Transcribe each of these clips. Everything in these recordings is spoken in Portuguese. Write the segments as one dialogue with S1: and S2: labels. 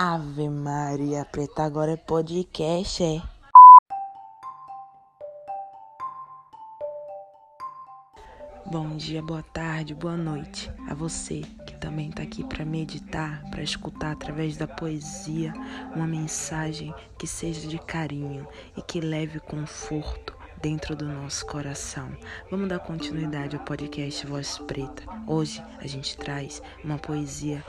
S1: Ave Maria Preta, agora é podcast, é? Bom dia, boa tarde, boa noite a você que também está aqui para meditar, para escutar através da poesia uma mensagem que seja de carinho e que leve conforto dentro do nosso coração. Vamos dar continuidade ao podcast Voz Preta. Hoje a gente traz uma poesia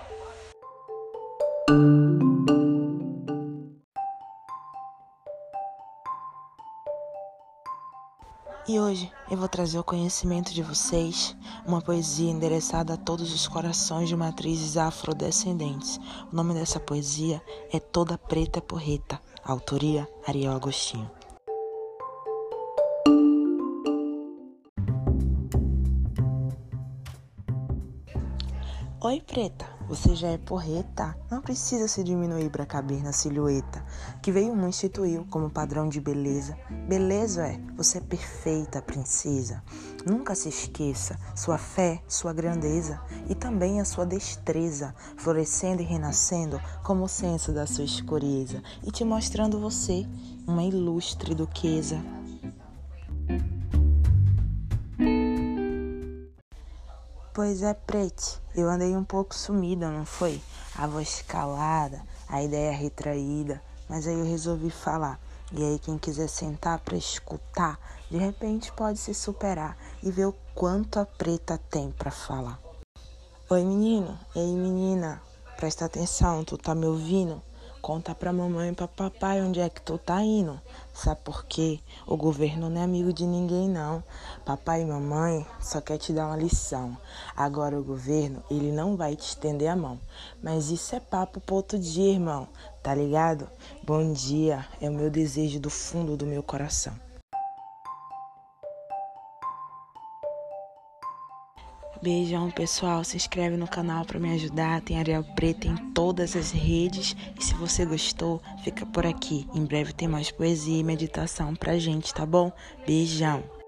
S1: E hoje eu vou trazer ao conhecimento de vocês uma poesia endereçada a todos os corações de matrizes afrodescendentes. O nome dessa poesia é Toda Preta Porreta, autoria Ariel Agostinho. Oi, preta, você já é porreta? Não precisa se diminuir para caber na silhueta que veio um instituiu como padrão de beleza. Beleza é, você é perfeita, princesa. Nunca se esqueça sua fé, sua grandeza e também a sua destreza, florescendo e renascendo como o senso da sua escureza e te mostrando você uma ilustre duquesa. Pois é, Prete, eu andei um pouco sumida, não foi? A voz calada, a ideia retraída, mas aí eu resolvi falar. E aí, quem quiser sentar para escutar, de repente pode se superar e ver o quanto a preta tem para falar. Oi, menino. Ei, menina. Presta atenção, tu tá me ouvindo? Conta pra mamãe e pra papai onde é que tu tá indo. Sabe por quê? O governo não é amigo de ninguém, não. Papai e mamãe só quer te dar uma lição. Agora o governo, ele não vai te estender a mão. Mas isso é papo pro outro dia, irmão. Tá ligado? Bom dia. É o meu desejo do fundo do meu coração. Beijão, pessoal. Se inscreve no canal para me ajudar. Tem Ariel Preta em todas as redes. E se você gostou, fica por aqui. Em breve tem mais poesia e meditação pra gente, tá bom? Beijão.